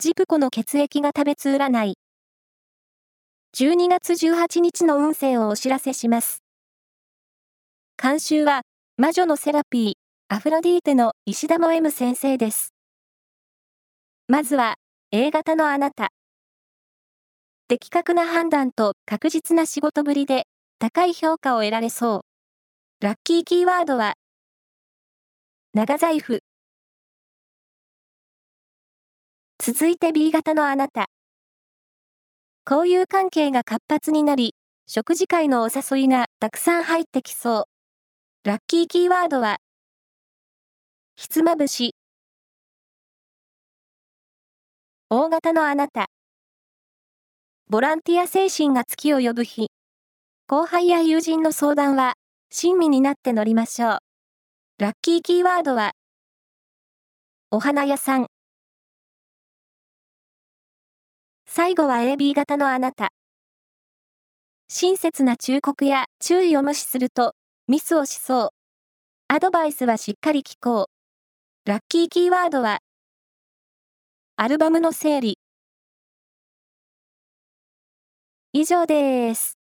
ジプコの血液が食べつ占い。12月18日の運勢をお知らせします。監修は、魔女のセラピー、アフロディーテの石田も M 先生です。まずは、A 型のあなた。的確な判断と確実な仕事ぶりで、高い評価を得られそう。ラッキーキーワードは、長財布。続いて B 型のあなた。交友関係が活発になり、食事会のお誘いがたくさん入ってきそう。ラッキーキーワードは、ひつまぶし。大型のあなた。ボランティア精神が月を呼ぶ日。後輩や友人の相談は、親身になって乗りましょう。ラッキーキーワードは、お花屋さん。最後は AB 型のあなた。親切な忠告や注意を無視するとミスをしそう。アドバイスはしっかり聞こう。ラッキーキーワードはアルバムの整理。以上です。